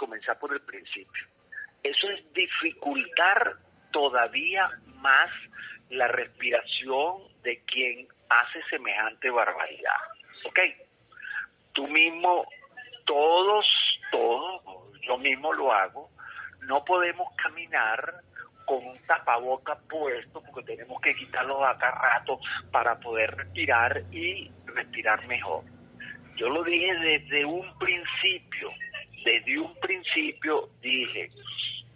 comenzar por el principio. Eso es dificultar todavía más la respiración de quien hace semejante barbaridad. ¿Ok? Tú mismo, todos, todos, yo mismo lo hago, no podemos caminar con un tapaboca puesto porque tenemos que quitarlo a cada rato para poder respirar y respirar mejor. Yo lo dije desde un principio, desde un principio dije,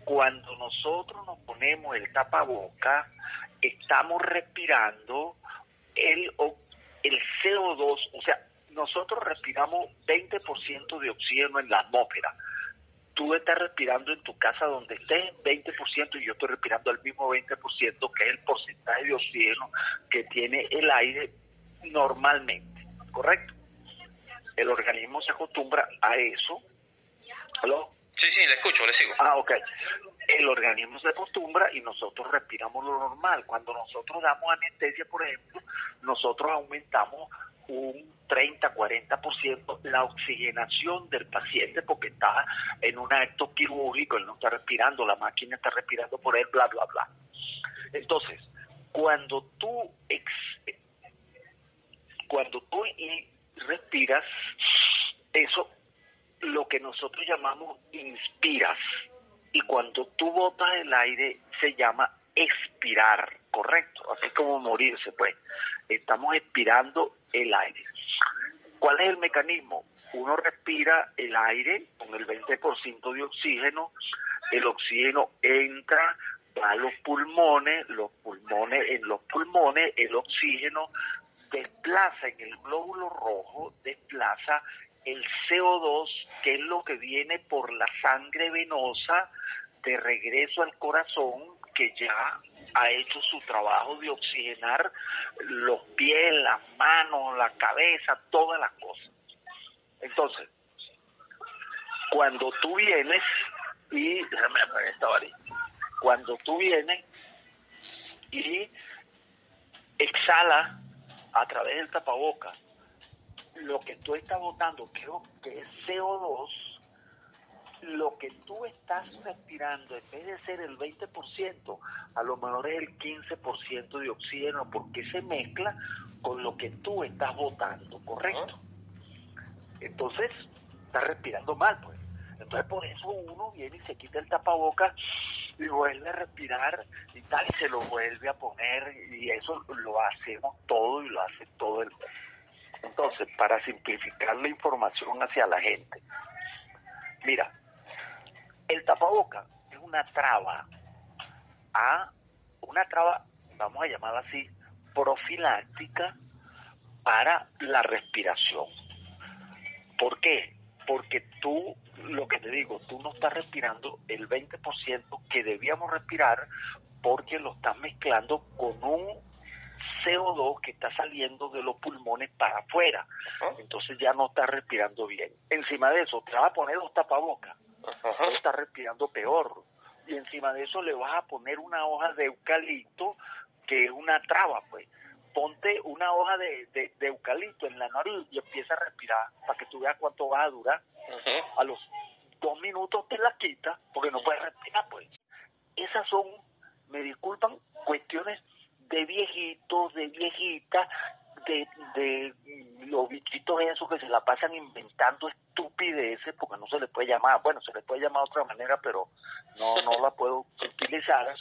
cuando nosotros nos ponemos el tapaboca, estamos respirando el, el CO2, o sea, nosotros respiramos 20% de oxígeno en la atmósfera. Tú estás respirando en tu casa donde estés 20% y yo estoy respirando el mismo 20%, que es el porcentaje de oxígeno que tiene el aire normalmente, ¿correcto? El organismo se acostumbra a eso. ¿Aló? Sí, sí, le escucho, le sigo. Ah, ok. El organismo se acostumbra y nosotros respiramos lo normal. Cuando nosotros damos anestesia, por ejemplo, nosotros aumentamos un 30, 40% la oxigenación del paciente porque está en un acto quirúrgico, él no está respirando, la máquina está respirando por él, bla, bla, bla. Entonces, cuando tú, ex, cuando tú respiras, eso lo que nosotros llamamos inspiras. Y cuando tú botas el aire se llama expirar, correcto, así como morirse, pues. Estamos expirando el aire. ¿Cuál es el mecanismo? Uno respira el aire con el 20% de oxígeno, el oxígeno entra, a los pulmones, los pulmones, en los pulmones el oxígeno desplaza en el glóbulo rojo, desplaza el CO2, que es lo que viene por la sangre venosa de regreso al corazón, que ya ha hecho su trabajo de oxigenar los pies, las manos, la cabeza, todas las cosas. Entonces, cuando tú vienes y déjame esta varita, cuando tú vienes y exhala a través del tapabocas lo que tú estás votando, creo que es CO2, lo que tú estás respirando, en vez de ser el 20%, a lo mejor es el 15% de oxígeno, porque se mezcla con lo que tú estás votando, ¿correcto? Entonces, estás respirando mal, pues. Entonces, por eso uno viene y se quita el tapaboca y vuelve a respirar y tal, y se lo vuelve a poner, y eso lo hacemos todo y lo hace todo el mundo. Entonces, para simplificar la información hacia la gente, mira, el tapaboca es una traba a una traba, vamos a llamarla así, profiláctica para la respiración. ¿Por qué? Porque tú, lo que te digo, tú no estás respirando el 20% que debíamos respirar porque lo estás mezclando con un CO2 que está saliendo de los pulmones para afuera. Entonces ya no está respirando bien. Encima de eso, te vas a poner dos tapabocas. Uh está respirando peor. Y encima de eso le vas a poner una hoja de eucalipto, que es una traba, pues. Ponte una hoja de, de, eucalipto en la nariz y empieza a respirar para que tú veas cuánto va a durar. A los dos minutos te la quitas porque no puedes respirar, pues. Esas son, de viejitos, de viejitas, de, de los bichitos esos que se la pasan inventando estupideces, porque no se le puede llamar, bueno, se le puede llamar de otra manera, pero no, no la puedo utilizar,